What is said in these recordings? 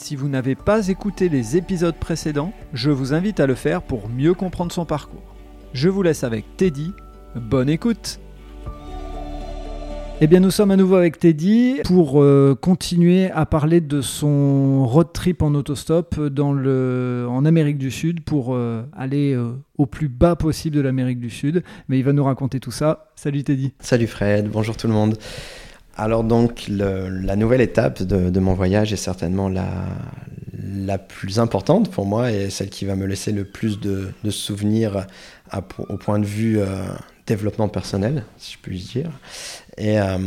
Si vous n'avez pas écouté les épisodes précédents, je vous invite à le faire pour mieux comprendre son parcours. Je vous laisse avec Teddy. Bonne écoute eh bien, nous sommes à nouveau avec Teddy pour euh, continuer à parler de son road trip en autostop dans en Amérique du Sud pour euh, aller euh, au plus bas possible de l'Amérique du Sud. Mais il va nous raconter tout ça. Salut Teddy. Salut Fred, bonjour tout le monde. Alors donc, la nouvelle étape de, mon voyage est certainement la, la plus importante pour moi et celle qui va me laisser le plus de, souvenirs au point de vue développement personnel, si je puis dire. Et euh,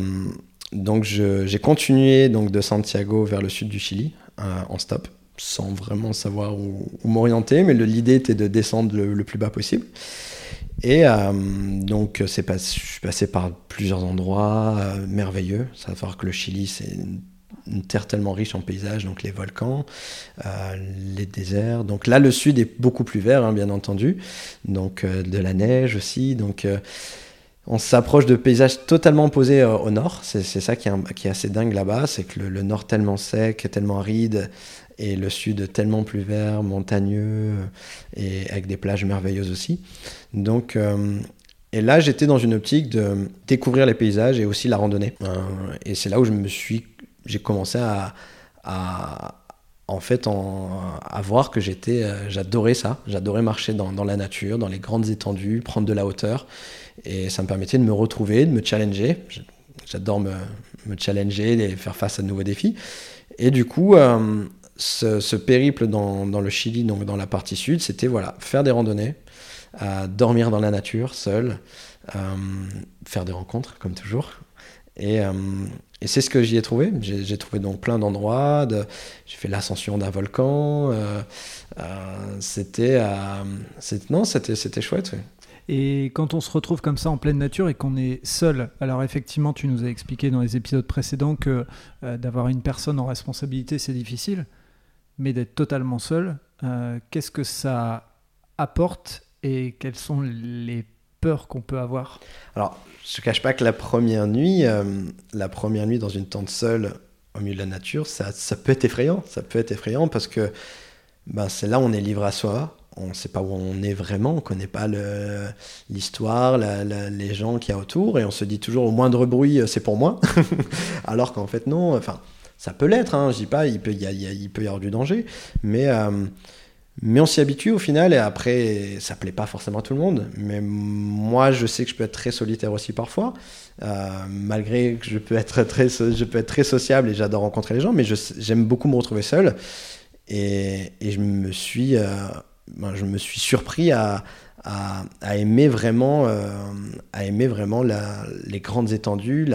donc j'ai continué donc de Santiago vers le sud du Chili euh, en stop, sans vraiment savoir où, m'orienter, mais l'idée était de descendre le, plus bas possible. Et euh, donc pas, je suis passé par plusieurs endroits merveilleux. Ça va falloir que le Chili c'est une terre tellement riche en paysages, donc les volcans, les déserts. Donc là, le sud est beaucoup plus vert, hein, bien entendu. Donc de la neige aussi. Donc on s'approche de paysages totalement opposés euh, au nord. C'est ça qui est, assez dingue là-bas, c'est que le, nord tellement sec, tellement aride, et le sud tellement plus vert, montagneux, et avec des plages merveilleuses aussi. Donc, euh, et là, j'étais dans une optique de découvrir les paysages et aussi la randonnée. Euh, et c'est là où je me suis, j'ai commencé à, en fait à voir que j'étais j'adorais ça j'adorais marcher dans, dans, la nature dans les grandes étendues prendre de la hauteur et ça me permettait de me retrouver, de me challenger. J'adore me, challenger et faire face à de nouveaux défis. Et du coup, euh, ce, périple dans, le Chili, donc dans la partie sud, c'était voilà, faire des randonnées, euh, dormir dans la nature, seul, euh, faire des rencontres, comme toujours. Et, et c'est ce que j'y ai trouvé. J'ai trouvé donc plein d'endroits. J'ai fait l'ascension d'un volcan. c'était, non, c'était chouette. Et quand on se retrouve comme ça en pleine nature et qu'on est seul, alors effectivement, tu nous as expliqué dans les épisodes précédents que euh, d'avoir une personne en responsabilité, c'est difficile, mais d'être totalement seul, euh, qu'est-ce que ça apporte et quelles sont les peurs qu'on peut avoir? Alors, je ne cache pas que la première nuit, euh, la première nuit dans une tente seule au milieu de la nature, ça, ça peut être effrayant. Ça peut être effrayant parce que ben, c'est là où on est livré à soi on ne sait pas où on est vraiment, on ne connaît pas l'histoire, les gens qu'il y a autour, et on se dit toujours au moindre bruit, euh, c'est pour moi. Alors qu'en fait, non, enfin, ça peut l'être, hein, je dis pas, il peut y, avoir du danger, mais, euh, mais on s'y habitue au final, et après, ça plaît pas forcément à tout le monde. Mais moi, je sais que je peux être très solitaire aussi parfois, euh, malgré que je peux, être très, je peux être très sociable et j'adore rencontrer les gens, mais j'aime beaucoup me retrouver seul. Et, je me suis ben, je me suis surpris à, aimer vraiment, euh, à aimer vraiment les grandes étendues,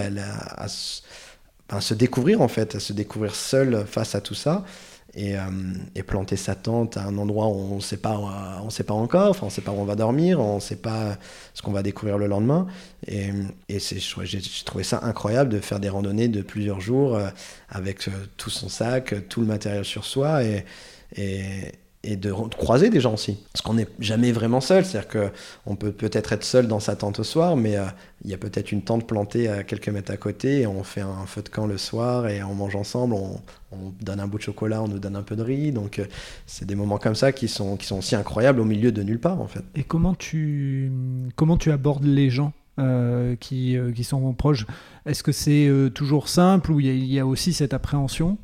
ben, se découvrir en fait, à se découvrir seul face à tout ça. Et, euh, planter sa tente à un endroit où on ne sait pas, on sait pas encore, enfin on sait pas où on va dormir, on ne sait pas ce qu'on va découvrir le lendemain. Et, et j'ai trouvé ça incroyable de faire des randonnées de plusieurs jours euh, avec tout son sac, tout le matériel sur soi et, et de croiser des gens aussi. Parce qu'on n'est jamais vraiment seul, c'est-à-dire qu'on peut peut-être être seul dans sa tente au soir, mais euh, il y a peut-être une tente plantée à quelques mètres à côté, et on fait un feu de camp le soir, et on mange ensemble, on, donne un bout de chocolat, on nous donne un peu de riz, donc euh, c'est des moments comme ça qui sont, qui sont aussi incroyables au milieu de nulle part en fait. Et comment tu, comment tu abordes les gens euh, qui, qui, sont proches? Est-ce que c'est toujours simple ou il y, y, a aussi cette appréhension?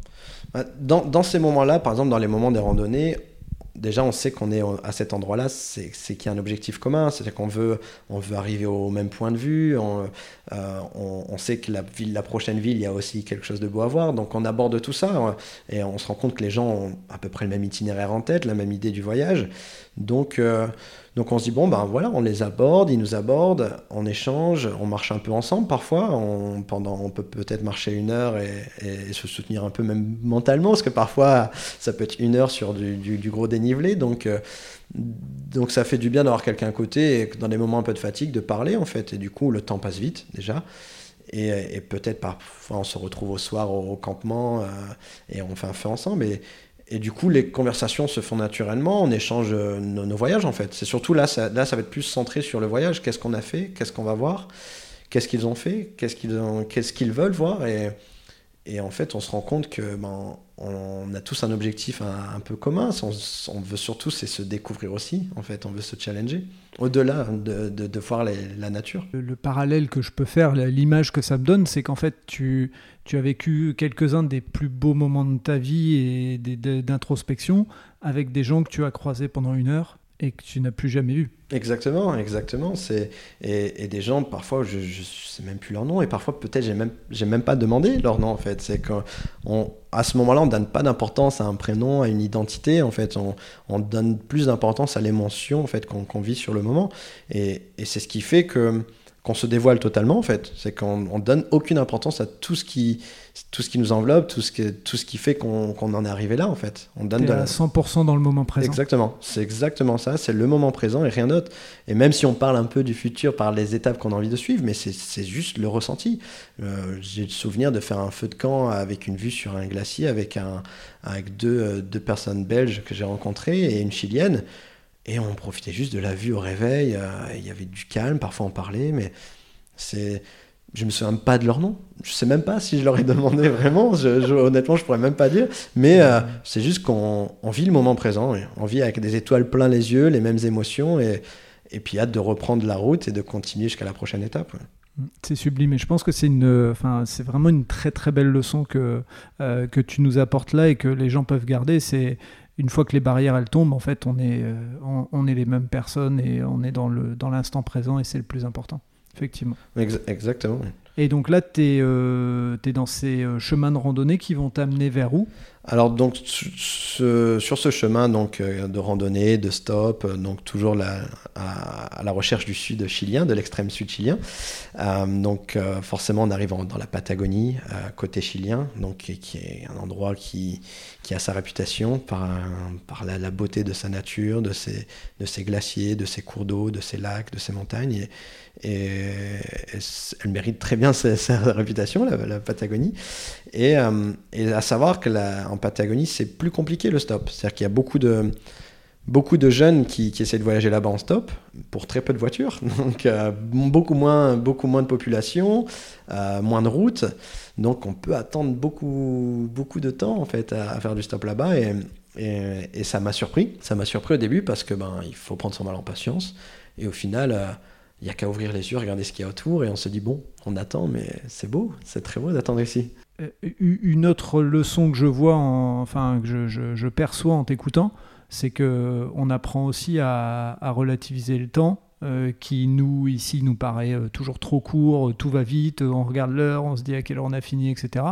Bah, dans, dans, ces moments-là, par exemple dans les moments des randonnées, déjà, on sait qu'on est à cet endroit-là, c'est qu'il y a un objectif commun, c'est-à-dire qu'on veut, on veut arriver au même point de vue, on, euh, on, sait que la, ville, la prochaine ville, il y a aussi quelque chose de beau à voir, donc on aborde tout ça, et on se rend compte que les gens ont à peu près le même itinéraire en tête, la même idée du voyage. Donc, euh, Donc on se dit, bon, ben voilà, on les aborde, ils nous abordent, on échange, on marche un peu ensemble parfois. On, pendant, on peut peut-être marcher une heure et, se soutenir un peu même mentalement, parce que parfois ça peut être une heure sur du, gros dénivelé. Donc, euh, donc ça fait du bien d'avoir quelqu'un à côté et dans des moments un peu de fatigue de parler en fait. Et du coup, le temps passe vite déjà. Et, peut-être parfois on se retrouve au soir au, campement euh, et on fait un feu ensemble. Et du coup, les conversations se font naturellement, on échange euh, nos, voyages en fait. C'est surtout là ça, va être plus centré sur le voyage. Qu'est-ce qu'on a fait? Qu'est-ce qu'on va voir? Qu'est-ce qu'ils ont fait? Qu'est-ce qu'ils veulent voir? Et, en fait, on se rend compte que ben, on a tous un objectif un, peu commun. On, veut surtout, c'est se découvrir aussi. En fait, on veut se challenger au-delà de, de, voir la nature. Le, parallèle que je peux faire, l'image que ça me donne, c'est qu'en fait, tu, tu as vécu quelques-uns des plus beaux moments de ta vie et d'introspection avec des gens que tu as croisés pendant une heure et que tu n'as plus jamais vu. Exactement, exactement. C'est et, des gens parfois je, je sais même plus leur nom et parfois peut-être j'ai même j'ai même pas demandé leur nom en fait. C'est qu'on à ce moment-là on donne pas d'importance à un prénom, à une identité en fait. On, on donne plus d'importance à l'émotion en fait qu'on vit sur le moment et, et c'est ce qui fait que qu'on se dévoile totalement en fait. C'est qu'on on donne aucune importance à tout ce qui, tout ce qui nous enveloppe, tout ce qui, tout ce qui fait qu'on en est arrivé là en fait. On donne de la... 100% dans le moment présent. Exactement, c'est exactement ça, c'est le moment présent et rien d'autre. Et même si on parle un peu du futur par les étapes qu'on a envie de suivre, mais c'est juste le ressenti. Euh, j'ai le souvenir de faire un feu de camp avec une vue sur un glacier avec, un, avec deux, euh, deux personnes belges que j'ai rencontrées et une chilienne. Et on profitait juste de la vue au réveil. Euh, il y avait du calme, parfois on parlait, mais c'est. Je me souviens pas de leur nom. Je sais même pas si je leur ai demandé vraiment. Je, honnêtement, je pourrais même pas dire. Mais euh, c'est juste qu'on vit le moment présent. On vit avec des étoiles plein les yeux, les mêmes émotions, et, et puis hâte de reprendre la route et de continuer jusqu'à la prochaine étape. C'est sublime et je pense que c'est une, enfin, c'est vraiment une très très belle leçon que, euh, que tu nous apportes là et que les gens peuvent garder. C'est une fois que les barrières elles tombent, en fait, on est, euh, on, est les mêmes personnes et on est dans le dans l'instant présent et c'est le plus important, effectivement. Exactement. Et donc là, tu es, euh, dans ces euh, chemins de randonnée qui vont t'amener vers où? Alors donc sur ce chemin donc euh, de randonnée, de stop, euh, donc toujours à, la recherche du sud chilien, de l'extrême sud chilien. Euh, donc forcément on arrive dans la Patagonie côté chilien, donc qui est un endroit qui, qui a sa réputation par, par la, beauté de sa nature, de ses, de ses glaciers, de ses cours d'eau, de ses lacs, de ses montagnes. Et, elle mérite très bien sa, réputation, la, Patagonie. Et, à savoir que la, en Patagonie, c'est plus compliqué le stop. C'est-à-dire qu'il y a beaucoup de, beaucoup de jeunes qui, qui essaient de voyager là-bas en stop pour très peu de voitures. Donc euh, beaucoup, moins, beaucoup moins de population, euh, moins de routes. Donc on peut attendre beaucoup, beaucoup de temps en fait à, faire du stop là-bas. Et, ça m'a surpris. Ça m'a surpris au début parce que ben, il faut prendre son mal en patience. Et au final, euh, il n'y a qu'à ouvrir les yeux, regarder ce qu'il y a autour et on se dit bon, on attend, mais c'est beau, c'est très beau d'attendre ici. Euh, une autre leçon que je vois, enfin que je, perçois en t'écoutant, c'est que on apprend aussi à, relativiser le temps. Euh, qui nous ici nous paraît euh, toujours trop court, tout va vite, on regarde l'heure, on se dit à quelle heure on a fini, etc.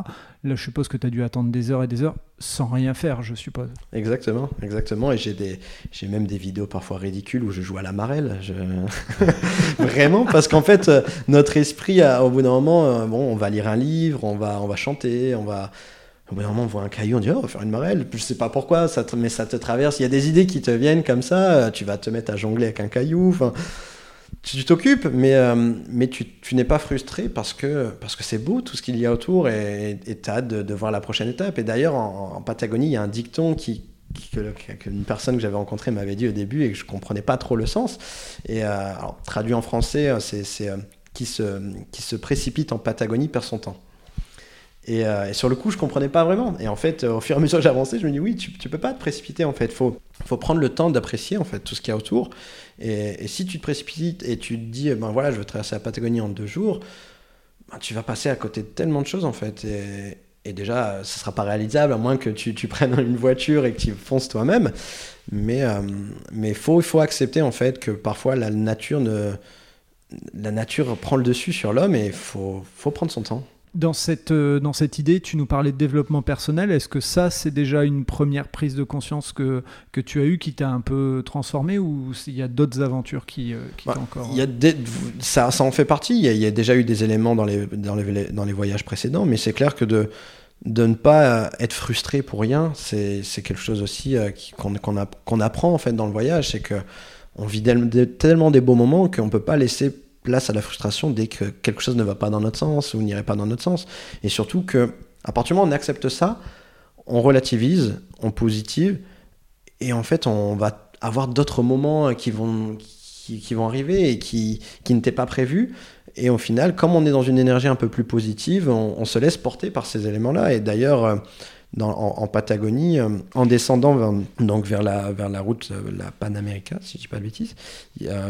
Là, je suppose que tu as dû attendre des heures et des heures sans rien faire, je suppose. Exactement, exactement. Et j'ai des, j'ai même des vidéos parfois ridicules où je joue à la marelle. Vraiment, parce qu'en fait, euh, notre esprit, au bout d'un moment, euh, bon, on va lire un livre, on va, on va chanter, on va. Au bout d'un moment, on voit un caillou, on dit, oh, on va faire une marelle. Je sais pas pourquoi, mais ça te traverse. Il y a des idées qui te viennent comme ça. Euh, tu vas te mettre à jongler avec un caillou. Tu t'occupes, mais, euh, tu, n'es pas frustré parce que c'est beau tout ce qu'il y a autour et tu as hâte de, voir la prochaine étape. Et d'ailleurs, en, Patagonie, il y a un dicton qu'une personne que j'avais rencontrée m'avait dit au début et que je comprenais pas trop le sens. Et euh, traduit en français, c'est qui se précipite en Patagonie perd son temps. Et, sur le coup, je comprenais pas vraiment. Et en fait, au fur et à mesure que j'avançais, je me dis oui, tu, tu peux pas te précipiter en fait. Faut prendre le temps d'apprécier en fait tout ce qu'il y a autour. Et, si tu te précipites et tu te dis, ben voilà, je veux traverser la Patagonie en deux jours, ben tu vas passer à côté de tellement de choses en fait. Et, déjà, ce sera pas réalisable à moins que tu, prennes une voiture et que tu fonces toi-même. Mais euh, faut, accepter en fait que parfois la nature prend le dessus sur l'homme et faut, faut prendre son temps. Dans cette, euh, dans cette idée, tu nous parlais de développement personnel. Est-ce que ça, c'est déjà une première prise de conscience que, que tu as eue qui t'a un peu transformé ou il y a d'autres aventures qui, euh, qui Bah, encore... Il y a des- ça, ça en fait partie. Il y, a, il y a déjà eu des éléments dans les, dans les, dans les voyages précédents, mais c'est clair que de, de ne pas être frustré pour rien, c'est quelque chose aussi euh, qu'on qu'on qu'on apprend en fait dans le voyage. C'est que on vit tellement des beaux moments qu'on ne peut pas laisser place à la frustration dès que quelque chose ne va pas dans notre sens ou n'irait pas dans notre sens. Et surtout que, à partir du moment où on accepte ça, on relativise, on positive, et en fait, on va avoir d'autres moments qui vont, qui, vont arriver et qui, qui n'étaient pas prévus. Et au final, comme on est dans une énergie un peu plus positive, on, on se laisse porter par ces éléments-là. Et d'ailleurs, euh, en, Patagonie, euh, en descendant vers, donc vers, la, vers la route, euh, la Panamérica, si je dis pas de bêtises,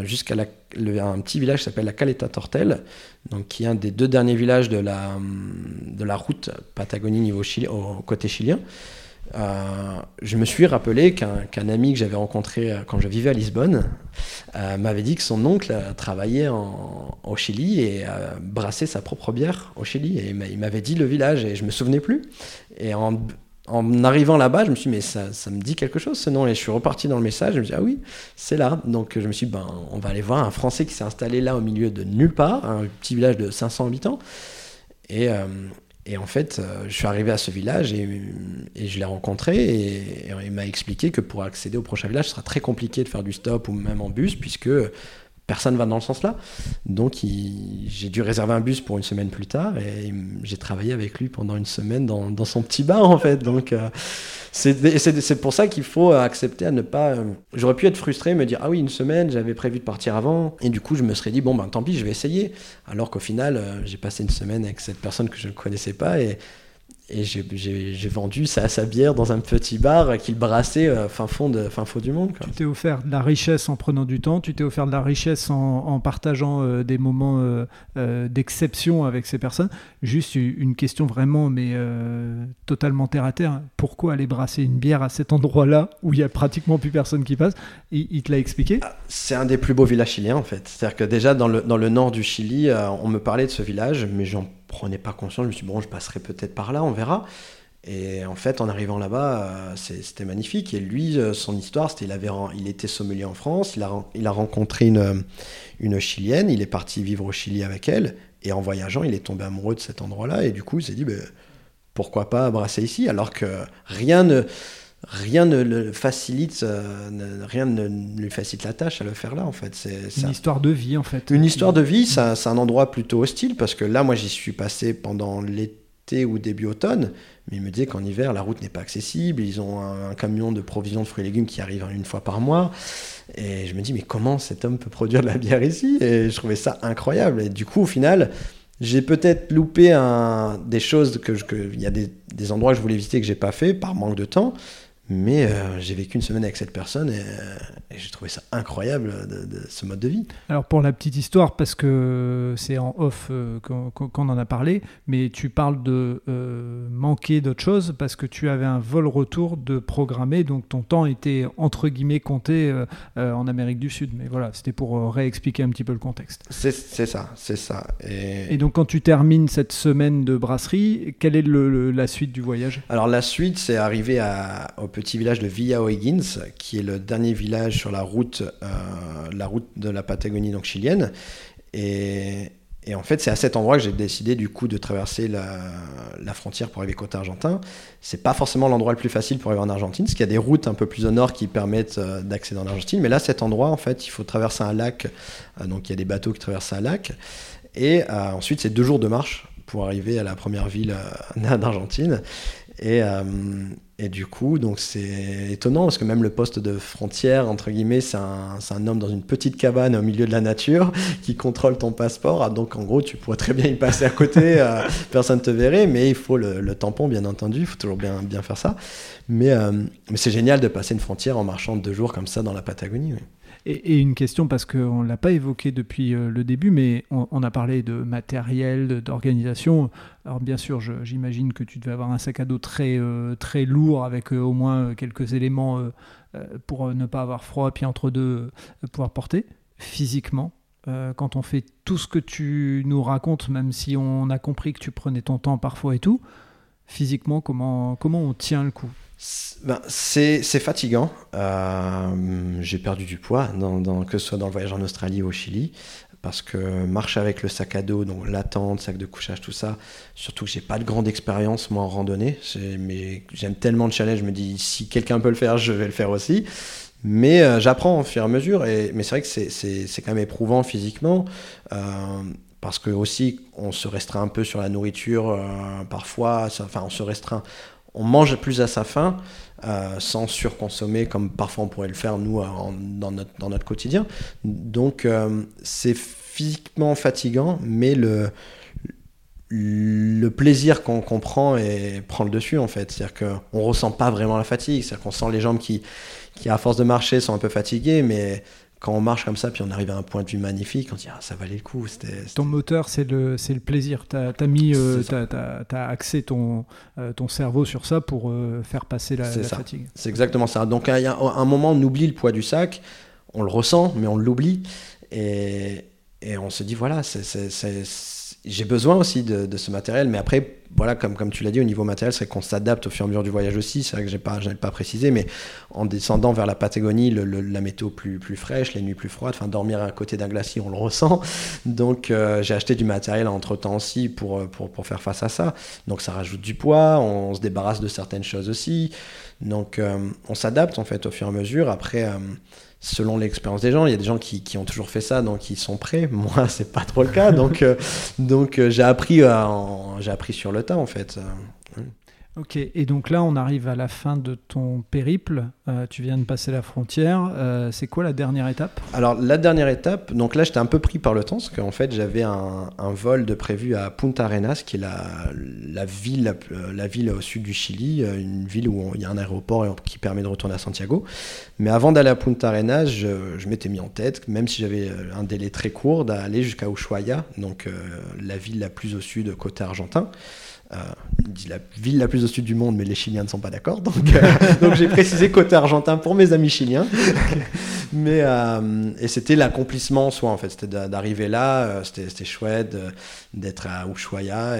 jusqu'à un petit village qui s'appelle la Caleta Tortel, donc qui est un des deux derniers villages de la, de la route Patagonie niveau au côté chilien. Euh, je me suis rappelé qu'un ami que j'avais rencontré euh, quand je vivais à Lisbonne euh, m'avait dit que son oncle travaillait au Chili et brassait sa propre bière au Chili. Et il m'a- il m'avait dit le village et je me souvenais plus. Et en, arrivant là-bas, je me suis dit, mais ça, me dit quelque chose ce nom. Et je suis reparti dans le message. Je me suis dit, ah oui, c'est là. Donc je me suis dit, ben, on va aller voir un Français qui s'est installé là au milieu de nulle part, un petit village de 500 habitants. Et, et en fait, euh, je suis arrivé à ce village et, je l'ai rencontré et il m'a expliqué que pour accéder au prochain village, ce sera très compliqué de faire du stop ou même en bus puisque personne va dans le sens là. Donc j'ai dû réserver un bus pour une semaine plus tard et j'ai travaillé avec lui pendant une semaine dans, son petit bar en fait. Donc euh, c'est c'est- c'est pour ça qu'il faut accepter à ne pas... euh, J'aurais pu être frustré, me dire ah oui une semaine, j'avais prévu de partir avant et du coup je me serais dit bon ben tant pis je vais essayer. Alors qu'au final euh, j'ai passé une semaine avec cette personne que je ne connaissais pas et et j'ai- vendu sa, sa bière dans un petit bar qu'il brassait euh, fin, fond de, fin fond du monde. quoi. Tu t'es offert de la richesse en prenant du temps, tu t'es offert de la richesse en, en partageant euh, des moments euh, d'exception avec ces personnes. Juste une question vraiment, mais totalement terre à terre. Pourquoi aller brasser une bière à cet endroit-là où il y a pratiquement plus personne qui passe? Il, il te l'a expliqué? C'est un des plus beaux villages chiliens en fait. C'est-à-dire que déjà dans le, dans le nord du Chili, on me parlait de ce village, mais j'en prenais pas conscience. Je me suis dit, bon, je passerai peut-être par là, on verra. Et en fait, en arrivant là-bas, euh, c'était magnifique. Et lui, euh, son histoire, c'était il il était sommelier en France. Il a, rencontré une, euh, une chilienne. Il est parti vivre au Chili avec elle. Et en voyageant, il est tombé amoureux de cet endroit-là. Et du coup, il s'est dit, ben, pourquoi pas brasser ici Alors que rien ne, rien ne le facilite, euh, ne- rien ne lui facilite la tâche à le faire là. En fait, c'est Une un- histoire de vie en fait. une histoire de vie, c'est un, endroit plutôt hostile parce que là, moi, j'y suis passé pendant l'été ou début automne, mais il me disait qu'en hiver, la route n'est pas accessible. Ils ont un, un camion de provisions de fruits et légumes qui arrive une fois par mois. Et je me dis, mais comment cet homme peut produire de la bière ici? Et je trouvais ça incroyable. Et du coup, au final, j'ai peut-être loupé un, des choses que il y a des, des endroits que je voulais visiter que j'ai pas fait par manque de temps. Mais euh, j'ai vécu une semaine avec cette personne et, euh, et j'ai trouvé ça incroyable de, de ce mode de vie. Alors pour la petite histoire, parce que c'est en off euh, qu'on en a parlé, mais tu parles de manquer d'autre chose parce que tu avais un vol retour de programmé, donc ton temps était entre guillemets compté en Amérique du Sud. Mais voilà, c'était pour réexpliquer un petit peu le contexte. C'est ça, c'est ça. Et, Et donc quand tu termines cette semaine de brasserie, quelle est le- le- la suite du voyage? Alors la suite, c'est arrivé à- au petit village de Villa O'Higgins, qui est le dernier village sur la route, euh, la route de la Patagonie donc chilienne. Et, en fait, c'est à cet endroit que j'ai décidé du coup de traverser la, frontière pour arriver côté argentin. C'est pas forcément l'endroit le plus facile pour arriver en Argentine, parce qu'il y a des routes un peu plus au nord qui permettent euh, d'accéder en Argentine. Mais là, cet endroit, en fait, il faut traverser un lac. Euh, donc il y a des bateaux qui traversent un lac. Et ensuite, c'est deux jours de marche pour arriver à la première ville d'Argentine. Et, et du coup, donc c'est étonnant parce que même le poste de frontière, entre guillemets, c'est un, c'est un homme dans une petite cabane au milieu de la nature qui contrôle ton passeport. Ah, donc en gros, tu pourrais très bien y passer à côté, euh, personne ne te verrait, mais il faut le, le tampon, bien entendu, il faut toujours bien, bien faire ça. Mais, euh, mais c'est génial de passer une frontière en marchant deux jours comme ça dans la Patagonie. oui. Et, une question, parce qu'on ne l'a pas évoqué depuis euh, le début, mais on, a parlé de matériel, d'organisation. Alors bien sûr, j'imagine que tu devais avoir un sac à dos très, euh, très lourd avec euh, au moins quelques éléments pour ne pas avoir froid, puis entre deux, pouvoir porter. Physiquement, quand on fait tout ce que tu nous racontes, même si on a compris que tu prenais ton temps parfois et tout, physiquement, comment, comment on tient le coup? Ben, c'est fatigant. J'ai perdu du poids, dans, que ce soit dans le voyage en Australie ou au Chili parce que marcher avec le sac à dos, donc la tente, sac de couchage, tout ça, surtout que j'ai pas de grande expérience moi en randonnée, mais j'aime tellement le challenge, je me dis si quelqu'un peut le faire, je vais le faire aussi. Mais euh, j'apprends au fur et à mesure, et, mais c'est vrai que c'est quand même éprouvant physiquement, euh, parce que aussi on se restreint un peu sur la nourriture euh, parfois, enfin on se restreint, on mange plus à sa faim, sans surconsommer comme parfois on pourrait le faire nous dans, notre, dans notre quotidien. Donc c'est physiquement fatigant, mais le, plaisir qu'on comprend prend prend le dessus en fait. C'est-à-dire qu'on ressent pas vraiment la fatigue, c'est-à-dire qu'on sent les jambes qui, qui, à force de marcher, sont un peu fatiguées, mais quand on marche comme ça, puis on arrive à un point de vue magnifique, on dit ah, ça valait le coup. Ton moteur, c'est le, c'est le plaisir. Tu as, mis, euh, as, axé ton, euh, ton cerveau sur ça pour euh, faire passer la, fatigue. C'est exactement ça. Donc à un moment, on oublie le poids du sac, on le ressent, mais on l'oublie. Et, et on se dit, voilà, j'ai besoin aussi de, ce matériel, mais après, voilà, comme, comme tu l'as dit, au niveau matériel, c'est qu'on s'adapte au fur et à mesure du voyage aussi. C'est vrai que je n'ai pas, pas précisé, mais en descendant vers la Patagonie, la météo plus, plus fraîche, les nuits plus froides, enfin, dormir à côté d'un glacier, on le ressent. Donc, euh, j'ai acheté du matériel entre-temps aussi pour, pour, pour, faire face à ça. Donc, ça rajoute du poids, on, se débarrasse de certaines choses aussi. Donc, euh, on s'adapte en fait au fur et à mesure. Après, euh, selon l'expérience des gens. Il y a des gens qui, qui, ont toujours fait ça, donc ils sont prêts. Moi, c'est pas trop le cas. Donc, euh, donc euh, j'ai appris, euh, j'ai appris sur le tas, en fait. Ok, et donc là, on arrive à la fin de ton périple. Euh, tu viens de passer la frontière. Euh, c'est quoi la dernière étape? Alors, la dernière étape, donc là, j'étais un peu pris par le temps, parce qu'en fait, j'avais un, vol de prévu à Punta Arenas, qui est la, ville, la, ville au sud du Chili, euh, une ville où il y a un aéroport qui permet de retourner à Santiago. Mais avant d'aller à Punta Arenas, je, m'étais mis en tête, même si j'avais un délai très court, d'aller jusqu'à Ushuaia, donc la ville la plus au sud, côté argentin. Euh, dit la ville la plus au sud du monde, mais les Chiliens ne sont pas d'accord. Donc, euh, donc j'ai précisé côté argentin pour mes amis chiliens. mais, euh, et c'était l'accomplissement en soi, en fait. C'était d'arriver là, c'était chouette d'être à Ushuaia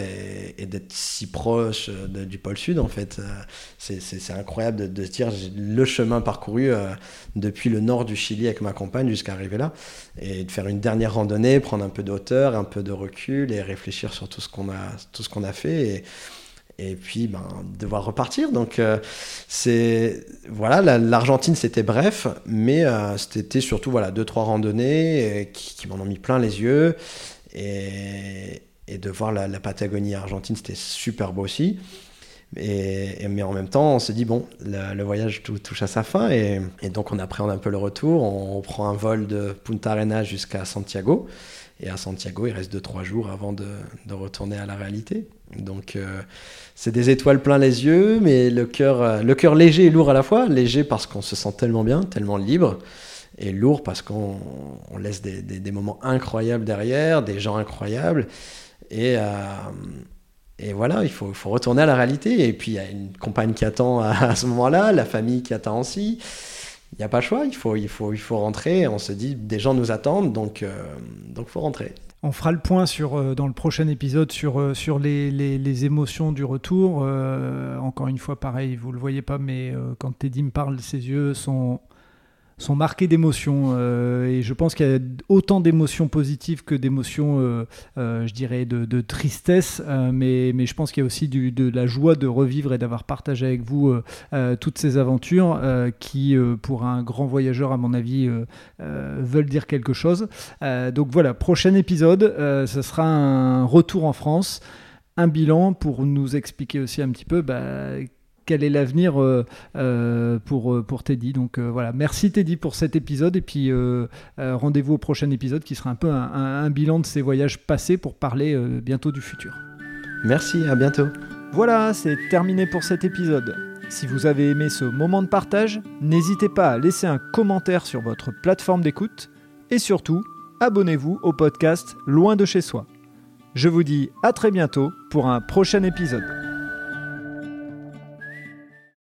et, d'être si proche du pôle sud, en fait. C'est incroyable de, se dire le chemin parcouru depuis le nord du Chili avec ma compagne jusqu'à arriver là. Et de faire une dernière randonnée, prendre un peu de hauteur, un peu de recul et réfléchir sur tout ce qu'on a, tout ce qu'on a fait. Et, et puis ben, devoir repartir. Donc euh, voilà, l'Argentine c'était bref, mais euh, c'était surtout voilà deux trois randonnées euh, qui, m'en ont mis plein les yeux et, de voir la, Patagonie argentine c'était super beau aussi. Et, mais en même temps, on se dit, bon, le, voyage touche à sa fin, et, et, donc on appréhende un peu le retour. On, on prend un vol de Punta Arenas jusqu'à Santiago, et à Santiago, il reste 2-3 jours avant de, retourner à la réalité. Donc, euh, c'est des étoiles plein les yeux, mais le cœur, euh, le cœur léger et lourd à la fois. Léger parce qu'on se sent tellement bien, tellement libre, et lourd parce qu'on on laisse des, des, moments incroyables derrière, des gens incroyables. Et, euh, et voilà, il faut, faut, retourner à la réalité. Et puis, il y a une compagne qui attend à, à ce moment-là, la famille qui attend aussi il n'y a pas le choix, il faut, il, faut, il faut rentrer. On se dit, des gens nous attendent, donc il euh, donc faut rentrer. On fera le point sur, euh, dans le prochain épisode sur, euh, sur les, les, les, émotions du retour. encore une fois, pareil, vous ne le voyez pas, mais quand Teddy me parle, ses yeux sont sont marqués d'émotions. Euh, et je pense qu'il y a autant d'émotions positives que d'émotions, euh, euh, je dirais, de, tristesse. mais, je pense qu'il y a aussi de la joie de revivre et d'avoir partagé avec vous toutes ces aventures qui, pour un grand voyageur, à mon avis, veulent dire quelque chose. donc voilà, prochain épisode, ce sera un retour en France un bilan pour nous expliquer aussi un petit peu bah, quel est l'avenir euh, euh, pour, euh, pour Teddy. Donc voilà, merci Teddy pour cet épisode et puis rendez-vous au prochain épisode qui sera un peu un, bilan de ses voyages passés pour parler bientôt du futur. Merci, à bientôt. Voilà, c'est terminé pour cet épisode. Si vous avez aimé ce moment de partage, n'hésitez pas à laisser un commentaire sur votre plateforme d'écoute et surtout, abonnez-vous au podcast Loin de chez soi. Je vous dis à très bientôt pour un prochain épisode.